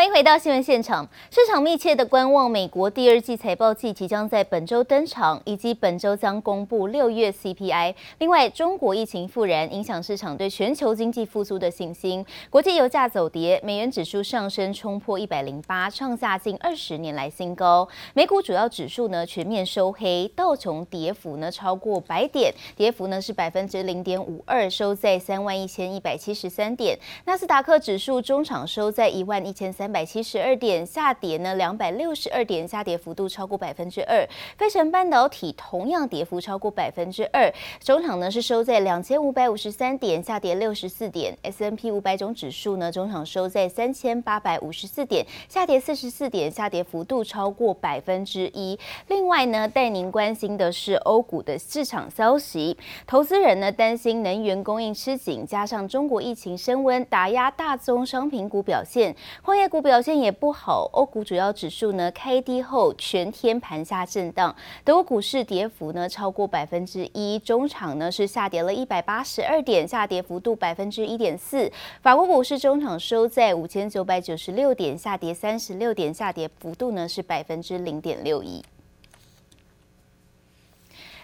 欢迎回到新闻现场。市场密切的观望美国第二季财报季即将在本周登场，以及本周将公布六月 CPI。另外，中国疫情复燃，影响市场对全球经济复苏的信心。国际油价走跌，美元指数上升冲破一百零八，创下近二十年来新高。美股主要指数呢全面收黑，道琼跌幅呢超过百点，跌幅呢是百分之零点五二，收在三万一千一百七十三点。纳斯达克指数中场收在一万一千三。百七十二点下跌呢，两百六十二点下跌幅度超过百分之二。费城半导体同样跌幅超过百分之二，中场呢是收在两千五百五十三点，下跌六十四点。S N P 五百种指数呢，中场收在三千八百五十四点，下跌四十四点，下跌幅度超过百分之一。另外呢，带您关心的是欧股的市场消息，投资人呢担心能源供应吃紧，加上中国疫情升温，打压大宗商品股表现，矿业股。表现也不好，欧股主要指数呢开低后全天盘下震荡，德国股市跌幅呢超过百分之一，中场呢是下跌了一百八十二点，下跌幅度百分之一点四。法国股市中场收在五千九百九十六点，下跌三十六点，下跌幅度呢是百分之零点六一。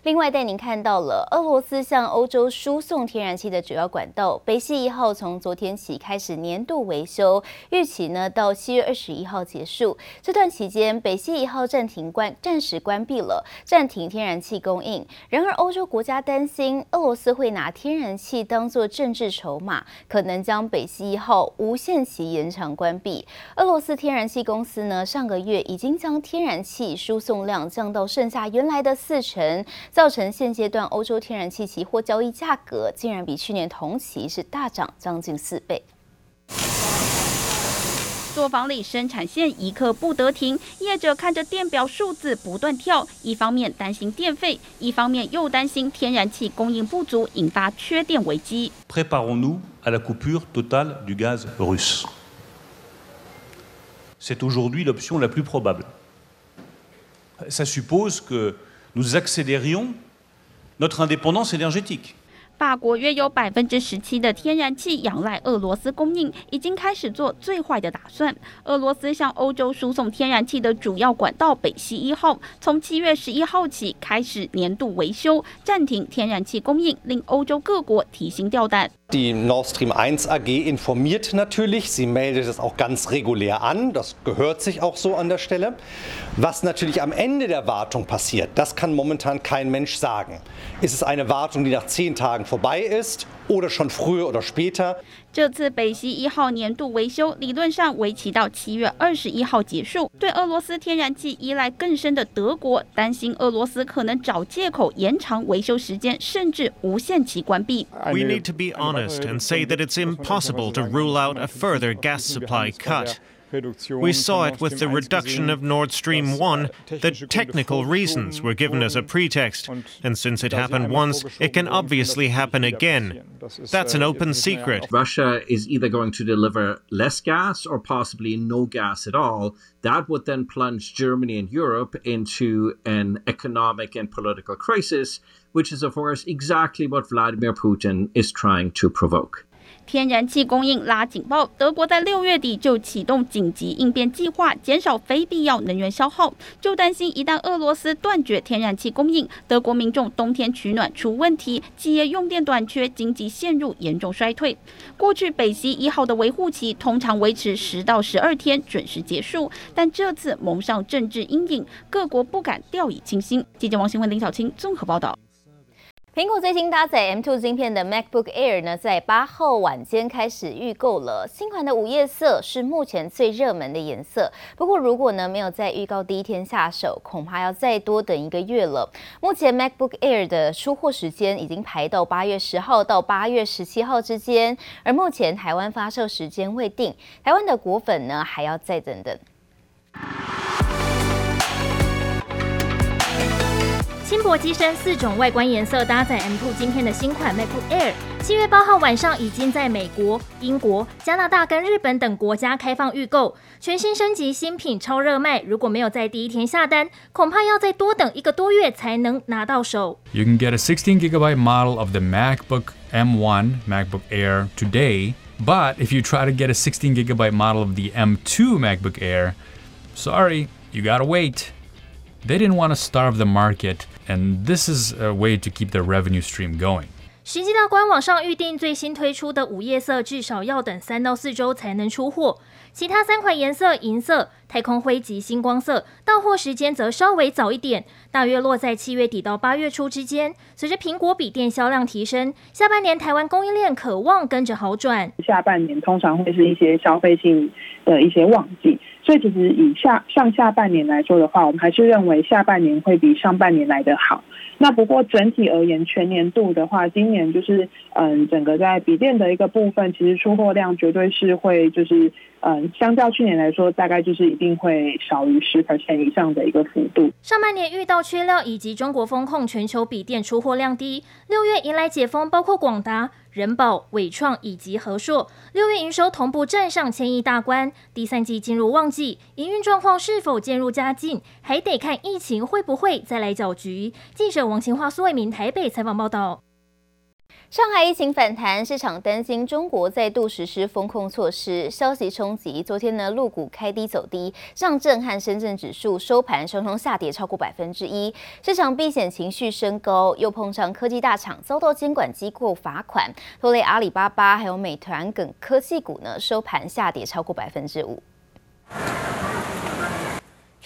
另外带您看到了俄罗斯向欧洲输送天然气的主要管道北溪一号从昨天起开始年度维修，预期呢到七月二十一号结束。这段期间，北溪一号暂停关暂时关闭了，暂停天然气供应。然而，欧洲国家担心俄罗斯会拿天然气当作政治筹码，可能将北溪一号无限期延长关闭。俄罗斯天然气公司呢上个月已经将天然气输送量降到剩下原来的四成。造成现阶段欧洲天然气期货交易价格竟然比去年同期是大涨将近四倍。作坊里生产线一刻不得停，业者看着电表数字不断跳，一方面担心电费，一方面又担心天然气供应不足，引发缺电危机。Préparons-nous à la coupure totale du gaz russe. C'est aujourd'hui l'option la plus probable. Ça suppose que nous accélérions notre indépendance énergétique. 法国约有百分之十七的天然气仰赖俄罗斯供应，已经开始做最坏的打算。俄罗斯向欧洲输送天然气的主要管道北溪一号，从七月十一号起开始年度维修，暂停天然气供应，令欧洲各国提心吊胆。Die Nord Stream 1 AG informiert natürlich, sie meldet es auch ganz regulär an, das gehört sich auch so an der Stelle. Was natürlich am Ende der Wartung passiert, das kann momentan kein Mensch sagen. Ist es eine Wartung, die nach zehn Tagen vorbei ist oder schon früher oder später? 这次北溪一号年度维修理论上为期到七月二十一号结束。对俄罗斯天然气依赖更深的德国担心俄罗斯可能找借口延长维修时间，甚至无限期关闭。We need to be honest and say that it's impossible to rule out a further gas supply cut. We saw it with the reduction of Nord Stream 1 that technical reasons were given as a pretext, and since it happened once, it can obviously happen again. That's an open secret. Russia is either going to deliver less gas or possibly no gas at all. That would then plunge Germany and Europe into an economic and political crisis, which is, of course, exactly what Vladimir Putin is trying to provoke. 天然气供应拉警报，德国在六月底就启动紧急应变计划，减少非必要能源消耗。就担心一旦俄罗斯断绝天然气供应，德国民众冬天取暖出问题，企业用电短缺，经济陷入严重衰退。过去北溪一号的维护期通常维持十到十二天，准时结束，但这次蒙上政治阴影，各国不敢掉以轻心。记者王新文、林小青综合报道。苹果最新搭载 M2 芯片的 MacBook Air 呢，在八号晚间开始预购了。新款的午夜色是目前最热门的颜色。不过，如果呢没有在预告第一天下手，恐怕要再多等一个月了。目前 MacBook Air 的出货时间已经排到八月十号到八月十七号之间，而目前台湾发售时间未定，台湾的果粉呢还要再等等。轻薄机身，四种外观颜色搭载 M2 晶片的新款 MacBook Air，七月八号晚上已经在美国、英国、加拿大跟日本等国家开放预购。全新升级新品超热卖，如果没有在第一天下单，恐怕要再多等一个多月才能拿到手。You can get a 16 gigabyte model of the MacBook M1 MacBook Air today. But if you try to get a 16 gigabyte model of the M2 MacBook Air, sorry, you gotta wait. They didn't want to starve the market, And this is a way to keep their revenue stream going. 实际到官网上预定最新推出的午夜色，至少要等三到四周才能出货。其他三款颜色，银色、太空灰及星光色，到货时间则稍微早一点，大约落在七月底到八月初之间。随着苹果笔电销量提升，下半年台湾供应链可望跟着好转。下半年通常会是一些消费性的一些旺季。所以其实以下上下半年来说的话，我们还是认为下半年会比上半年来得好。那不过整体而言，全年度的话，今年就是嗯，整个在笔电的一个部分，其实出货量绝对是会就是嗯，相较去年来说，大概就是一定会少于十块钱以上的一个幅度。上半年遇到缺料以及中国封控，全球笔电出货量低。六月迎来解封，包括广达。人保、纬创以及和硕，六月营收同步站上千亿大关。第三季进入旺季，营运状况是否渐入佳境，还得看疫情会不会再来搅局。记者王晴桦、苏伟明台北采访报道。上海疫情反弹，市场担心中国再度实施封控措施，消息冲击。昨天呢，陆股开低走低，上证和深圳指数收盘双双下跌超过百分之一，市场避险情绪升高，又碰上科技大厂遭到监管机构罚款，拖累阿里巴巴还有美团等科技股呢，收盘下跌超过百分之五。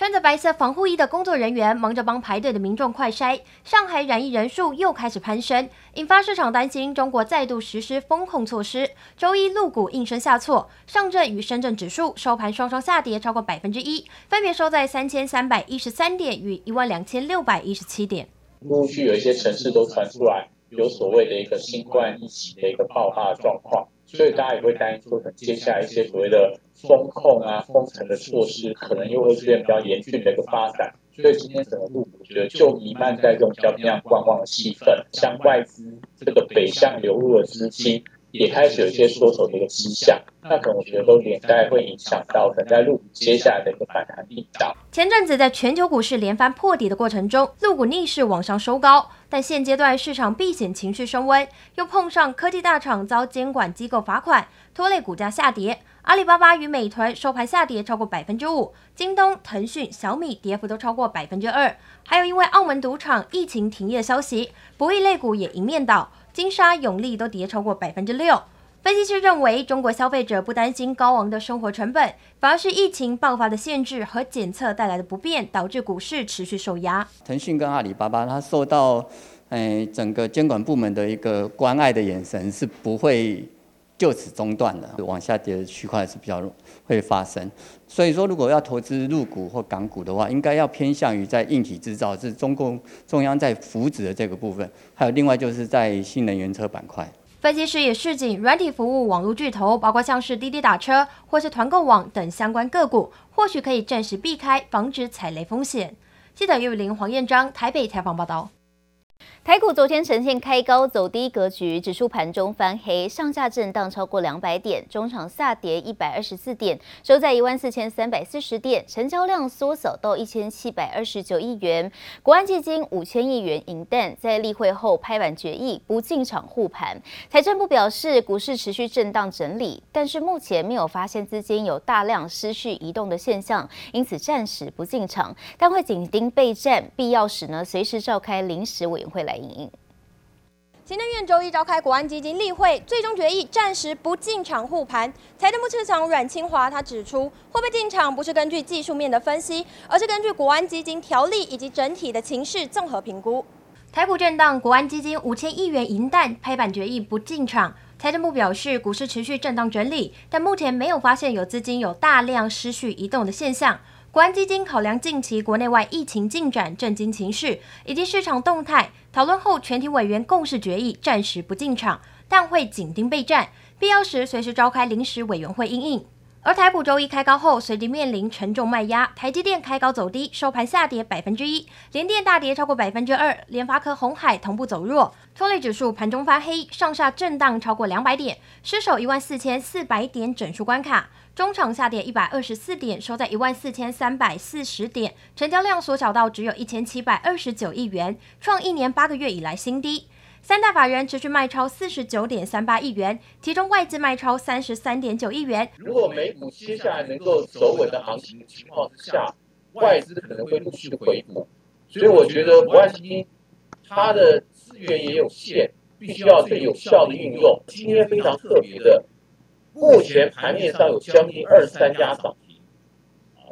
穿着白色防护衣的工作人员忙着帮排队的民众快筛。上海染疫人数又开始攀升，引发市场担心中国再度实施封控措施。周一陆股应声下挫，上证与深圳指数收盘双双下跌超过百分之一，分别收在三千三百一十三点与一万两千六百一十七点。陆续有一些城市都传出来有所谓的一个新冠疫情的一个爆发状况。所以大家也会担心说，可能接下来一些所谓的风控啊、封城的措施，可能又会出现比较严峻的一个发展。所以今天整个路我觉得就弥漫在这种比较偏向观望的气氛，像外资这个北向流入的资金。也开始有一些缩手的一个迹象，那可能我觉得都连带会影响到可能在陆股接下来的一个反弹力道。前阵子在全球股市连番破底的过程中，入股逆势往上收高，但现阶段市场避险情绪升温，又碰上科技大厂遭监管机构罚款，拖累股价下跌。阿里巴巴与美团收盘下跌超过百分之五，京东、腾讯、小米跌幅都超过百分之二，还有因为澳门赌场疫情停业消息，博弈类股也迎面倒。金沙、永利都跌超过百分之六。分析师认为，中国消费者不担心高昂的生活成本，反而是疫情爆发的限制和检测带来的不便，导致股市持续受压。腾讯跟阿里巴巴，它受到诶整个监管部门的一个关爱的眼神，是不会就此中断的。往下跌的区块是比较会发生。所以说，如果要投资陆股或港股的话，应该要偏向于在硬体制造，是中共中央在扶植的这个部分，还有另外就是在新能源车板块。分析师也示警，软体服务网络巨头，包括像是滴滴打车或是团购网等相关个股，或许可以暂时避开，防止踩雷风险。记者叶雨玲、黄彦章台北采访报道。台股昨天呈现开高走低格局，指数盘中翻黑，上下震荡超过两百点，中场下跌一百二十四点，收在一万四千三百四十点，成交量缩小到一千七百二十九亿元。国安基金五千亿元银弹在例会后拍板决议不进场护盘。财政部表示，股市持续震荡整理，但是目前没有发现资金有大量失序移动的现象，因此暂时不进场，但会紧盯备战，必要时呢随时召开临时委员会来。行政院周一召开国安基金例会，最终决议暂时不进场护盘。财政部次长阮清华他指出，会不会进场不是根据技术面的分析，而是根据国安基金条例以及整体的情势综合评估。台股震荡，国安基金五千亿元银弹拍板决议不进场。财政部表示，股市持续震荡整理，但目前没有发现有资金有大量失序移动的现象。国安基金考量近期国内外疫情进展、政经情势以及市场动态，讨论后全体委员共识决议暂时不进场，但会紧盯备战，必要时随时召开临时委员会应应。而台股周一开高后，随即面临沉重卖压，台积电开高走低，收盘下跌百分之一，联电大跌超过百分之二，联发科、红海同步走弱，拖累指数盘中发黑，上下震荡超过两百点，失守一万四千四百点整数关卡。中场下跌一百二十四点，收在一万四千三百四十点，成交量缩小到只有一千七百二十九亿元，创一年八个月以来新低。三大法人持续卖超四十九点三八亿元，其中外资卖超三十三点九亿元。如果美股接下来能够走稳的行情情况之下，外资可能会陆续回补，所以我觉得国安基金它的资源也有限，必须要最有效的运用。今天非常特别的，目前盘面上有将近二十三家涨停，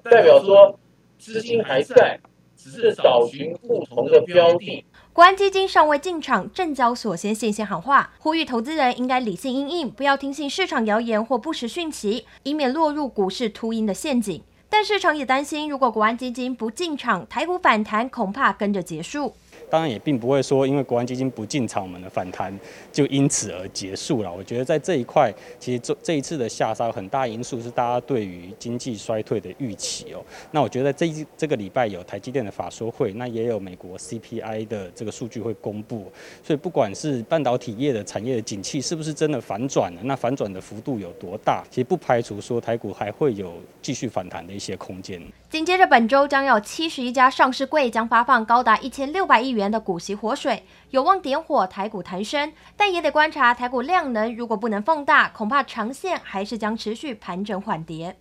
代表说资金还在，只是找寻不同的标的。国安基金尚未进场，证交所先信心喊话，呼吁投资人应该理性因应，不要听信市场谣言或不实讯息，以免落入股市秃鹰的陷阱。但市场也担心，如果国安基金不进场，台股反弹恐怕跟着结束。当然也并不会说，因为国安基金不进场，我们的反弹就因此而结束了。我觉得在这一块，其实这这一次的下杀很大因素是大家对于经济衰退的预期哦。那我觉得这一这个礼拜有台积电的法说会，那也有美国 CPI 的这个数据会公布，所以不管是半导体业的产业的景气是不是真的反转了，那反转的幅度有多大，其实不排除说台股还会有继续反弹的一些空间。紧接着本周将有七十一家上市柜将发放高达一千六百亿元元的股息活水，有望点火台股弹升，但也得观察台股量能，如果不能放大，恐怕长线还是将持续盘整缓跌。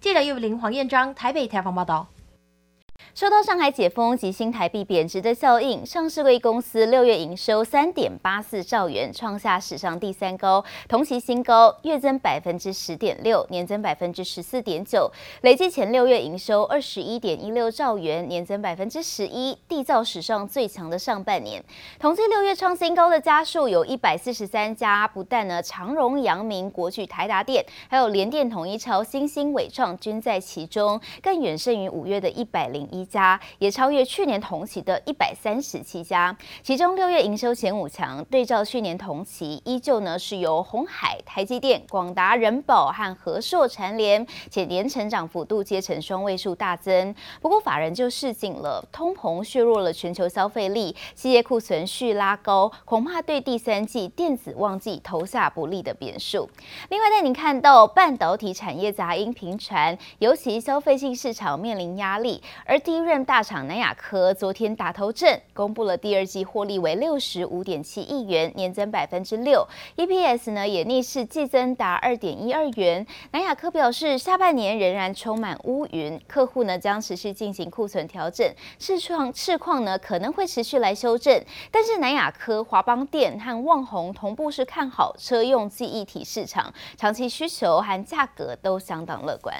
记者叶林、黄彦章台北采访报道。受到上海解封及新台币贬值的效应，上市柜公司六月营收三点八四兆元，创下史上第三高，同期新高，月增百分之十点六，年增百分之十四点九，累计前六月营收二十一点一六兆元，年增百分之十一，缔造史上最强的上半年。统计六月创新高的家数有一百四十三家，不但呢长荣、阳明、国巨、台达电，还有联电、统一超、新兴、纬创均在其中，更远胜于五月的一百零一家也超越去年同期的一百三十七家，其中六月营收前五强，对照去年同期，依旧呢是由鸿海、台积电、广达、人保和和硕蝉联，且年成长幅度皆呈双位数大增。不过法人就示警了，通膨削弱了全球消费力，企业库存续拉高，恐怕对第三季电子旺季投下不利的变数。另外带您看到半导体产业杂音频传，尤其消费性市场面临压力，而第 DRAM 大厂南亚科昨天打头阵，公布了第二季获利为六十五点七亿元，年增百分之六，EPS 呢也逆势季增达二点一二元。南亚科表示，下半年仍然充满乌云，客户呢将持续进行库存调整，市况市况呢可能会持续来修正。但是南亚科、华邦电和旺宏同步是看好车用记忆体市场，长期需求和价格都相当乐观。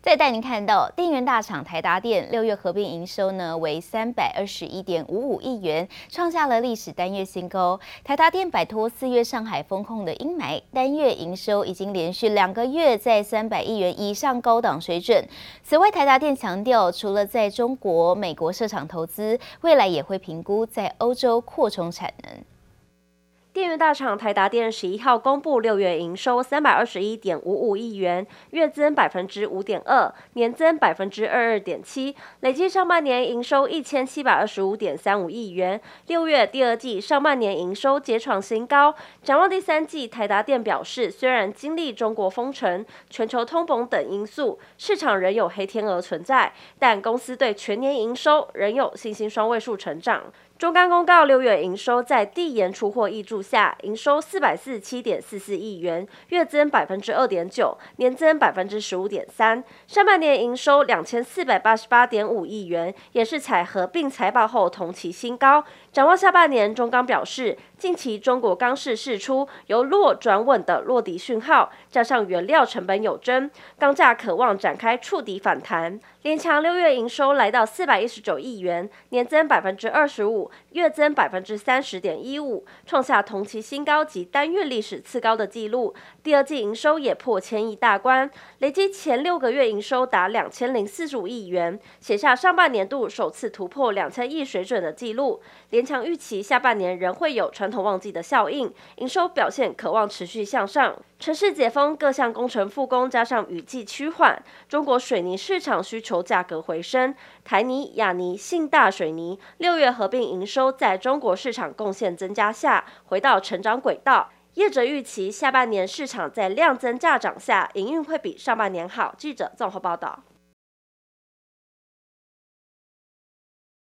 再带您看到，电源大厂台达电六月合并营收呢为三百二十一点五五亿元，创下了历史单月新高。台达电摆脱四月上海封控的阴霾，单月营收已经连续两个月在三百亿元以上高档水准。此外，台达电强调，除了在中国、美国设厂投资，未来也会评估在欧洲扩充产能。电源大厂台达电十一号公布六月营收三百二十一点五五亿元，月增百分之五点二，年增百分之二二点七，累计上半年营收一千七百二十五点三五亿元。六月第二季上半年营收皆创新高。展望第三季，台达电表示，虽然经历中国封城、全球通膨等因素，市场仍有黑天鹅存在，但公司对全年营收仍有信心，双位数成长。中钢公告，六月营收在递延出货挹注下，营收四百四十七点四四亿元，月增百分之二点九，年增百分之十五点三。上半年营收两千四百八十八点五亿元，也是采合并财报后同期新高。展望下半年，中钢表示，近期中国钢市释出由弱转稳的落底讯号，加上原料成本有增，钢价可望展开触底反弹。联强六月营收来到四百一十九亿元，年增百分之二十五，月增百分之三十点一五，创下同期新高及单月历史次高的纪录。第二季营收也破千亿大关，累计前六个月营收达两千零四十五亿元，写下上半年度首次突破两千亿水准的纪录。联强预期下半年仍会有传统旺季的效应，营收表现可望持续向上。城市解封，各项工程复工，加上雨季趋缓，中国水泥市场需求价格回升。台泥、亚泥、信大水泥六月合并营收在中国市场贡献增加下，回到成长轨道。业者预期下半年市场在量增价涨下，营运会比上半年好。记者综合报道。